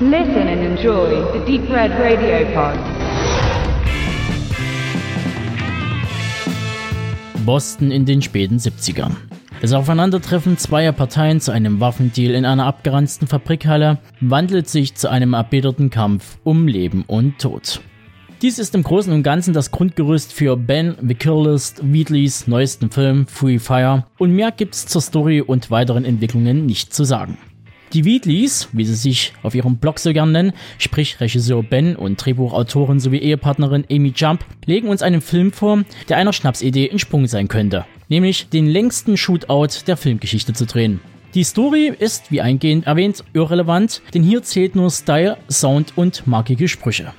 Listen and enjoy the Deep Red Radio Pod. Boston in den späten 70ern. Das Aufeinandertreffen zweier Parteien zu einem Waffendeal in einer abgeranzten Fabrikhalle wandelt sich zu einem erbitterten Kampf um Leben und Tod. Dies ist im Großen und Ganzen das Grundgerüst für Ben Wickerlist Wheatleys neuesten Film Free Fire und mehr gibt's zur Story und weiteren Entwicklungen nicht zu sagen. Die Wheatleys, wie sie sich auf ihrem Blog so gern nennen, sprich Regisseur Ben und Drehbuchautorin sowie Ehepartnerin Amy Jump, legen uns einen Film vor, der einer Schnapsidee entsprungen sein könnte, nämlich den längsten Shootout der Filmgeschichte zu drehen. Die Story ist, wie eingehend erwähnt, irrelevant, denn hier zählt nur Style, Sound und markige Sprüche.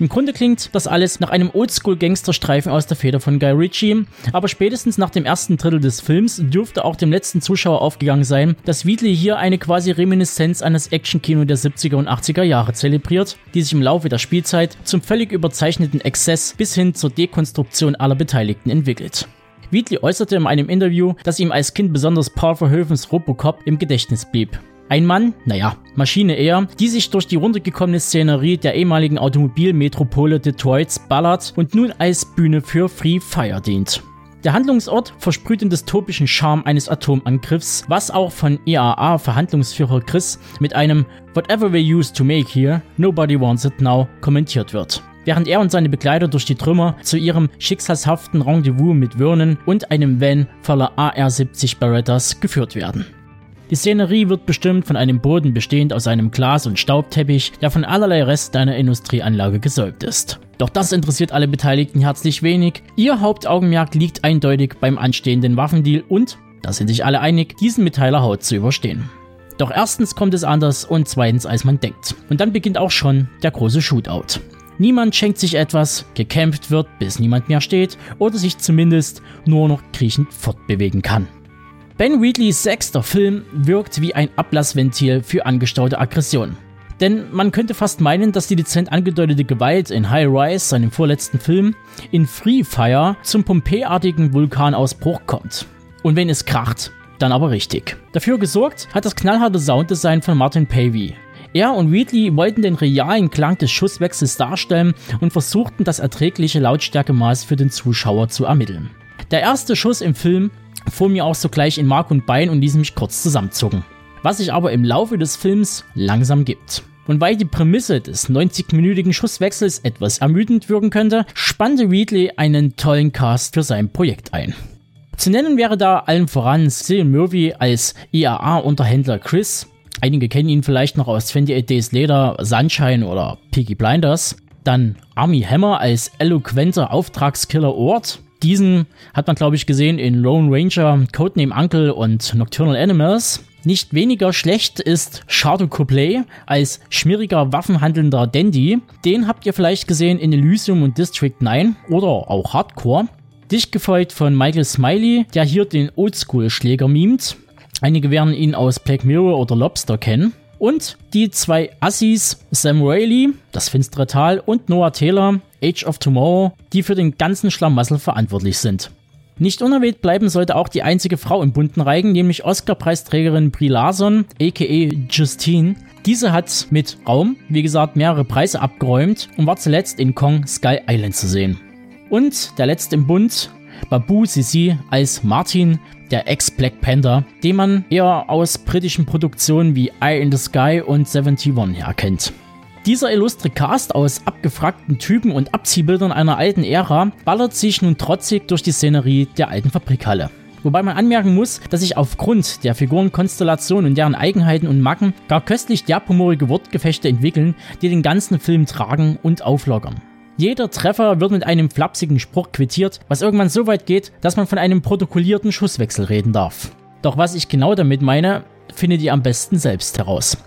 Im Grunde klingt das alles nach einem Oldschool-Gangsterstreifen aus der Feder von Guy Ritchie, aber spätestens nach dem ersten Drittel des Films dürfte auch dem letzten Zuschauer aufgegangen sein, dass Wheatley hier eine quasi Reminiszenz an das Actionkino der 70er und 80er Jahre zelebriert, die sich im Laufe der Spielzeit zum völlig überzeichneten Exzess bis hin zur Dekonstruktion aller Beteiligten entwickelt. Wheatley äußerte in einem Interview, dass ihm als Kind besonders Paul Verhoevens Robocop im Gedächtnis blieb. Ein Mann, naja, Maschine eher, die sich durch die runtergekommene Szenerie der ehemaligen Automobilmetropole Detroits ballert und nun als Bühne für Free Fire dient. Der Handlungsort versprüht den dystopischen Charme eines Atomangriffs, was auch von IAA-Verhandlungsführer Chris mit einem Whatever we used to make here, nobody wants it now kommentiert wird. Während er und seine Begleiter durch die Trümmer zu ihrem schicksalshaften Rendezvous mit Vernon und einem Van voller AR-70 Berettas geführt werden. Die Szenerie wird bestimmt von einem Boden bestehend aus einem Glas- und Staubteppich, der von allerlei Rest einer Industrieanlage gesäubt ist. Doch das interessiert alle Beteiligten herzlich wenig. Ihr Hauptaugenmerk liegt eindeutig beim anstehenden Waffendeal und, da sind sich alle einig, diesen mit heiler Haut zu überstehen. Doch erstens kommt es anders und zweitens als man denkt. Und dann beginnt auch schon der große Shootout. Niemand schenkt sich etwas, gekämpft wird, bis niemand mehr steht oder sich zumindest nur noch kriechend fortbewegen kann. Ben Wheatleys sechster Film wirkt wie ein Ablassventil für angestaute Aggression. Denn man könnte fast meinen, dass die dezent angedeutete Gewalt in High Rise, seinem vorletzten Film, in Free Fire zum Pompeii-artigen Vulkanausbruch kommt. Und wenn es kracht, dann aber richtig. Dafür gesorgt hat das knallharte Sounddesign von Martin Pavey. Er und Wheatley wollten den realen Klang des Schusswechsels darstellen und versuchten das erträgliche Lautstärkemaß für den Zuschauer zu ermitteln. Der erste Schuss im Film fuhr mir auch sogleich in Mark und Bein und ließ mich kurz zusammenzucken. Was sich aber im Laufe des Films langsam gibt. Und weil die Prämisse des 90-minütigen Schusswechsels etwas ermüdend wirken könnte, spannte Wheatley einen tollen Cast für sein Projekt ein. Zu nennen wäre da allen voran Cillian Murphy als IAA-Unterhändler Chris. Einige kennen ihn vielleicht noch aus 28 Days Later, Sunshine oder Peaky Blinders. Dann Army Hammer als eloquenter Auftragskiller Ort. Diesen hat man, glaube ich, gesehen in Lone Ranger, Codename Uncle und Nocturnal Animals. Nicht weniger schlecht ist Chardo Copley als schmieriger waffenhandelnder Dandy. Den habt ihr vielleicht gesehen in Elysium und District 9 oder auch Hardcore. Dicht gefolgt von Michael Smiley, der hier den Oldschool-Schläger mimt. Einige werden ihn aus Black Mirror oder Lobster kennen. Und die zwei Assis, Sam Rayleigh, das finstere Tal, und Noah Taylor, Age of Tomorrow, die für den ganzen Schlamassel verantwortlich sind. Nicht unerwähnt bleiben sollte auch die einzige Frau im bunten Reigen, nämlich Oscar-Preisträgerin Brie Larson, aka Justine. Diese hat mit Raum, wie gesagt, mehrere Preise abgeräumt und war zuletzt in Kong Sky Island zu sehen. Und der letzte im Bund, Babu Sisi als Martin, der Ex-Black Panther, den man eher aus britischen Produktionen wie Eye in the Sky und 71 her kennt. Dieser illustre Cast aus abgefragten Typen und Abziehbildern einer alten Ära ballert sich nun trotzig durch die Szenerie der alten Fabrikhalle. Wobei man anmerken muss, dass sich aufgrund der Figurenkonstellation und deren Eigenheiten und Macken gar köstlich derpumorige Wortgefechte entwickeln, die den ganzen Film tragen und auflockern. Jeder Treffer wird mit einem flapsigen Spruch quittiert, was irgendwann so weit geht, dass man von einem protokollierten Schusswechsel reden darf. Doch was ich genau damit meine, findet ihr am besten selbst heraus.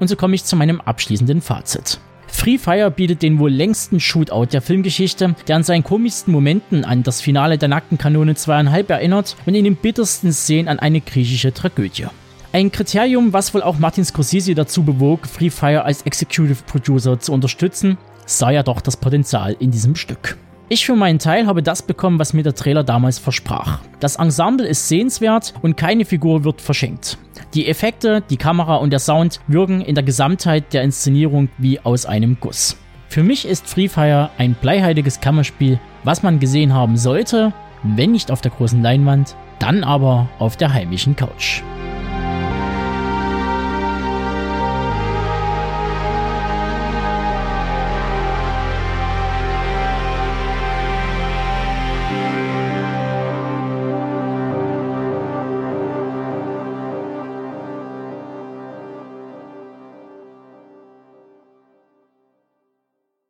Und so komme ich zu meinem abschließenden Fazit. Free Fire bietet den wohl längsten Shootout der Filmgeschichte, der an seinen komischsten Momenten an das Finale der Nackten Kanone 2,5 erinnert und in den bittersten Szenen an eine griechische Tragödie. Ein Kriterium, was wohl auch Martin Scorsese dazu bewog, Free Fire als Executive Producer zu unterstützen sah ja doch das Potenzial in diesem Stück. Ich für meinen Teil habe das bekommen, was mir der Trailer damals versprach. Das Ensemble ist sehenswert und keine Figur wird verschenkt. Die Effekte, die Kamera und der Sound wirken in der Gesamtheit der Inszenierung wie aus einem Guss. Für mich ist Free Fire ein bleiheiliges Kammerspiel, was man gesehen haben sollte, wenn nicht auf der großen Leinwand, dann aber auf der heimischen Couch.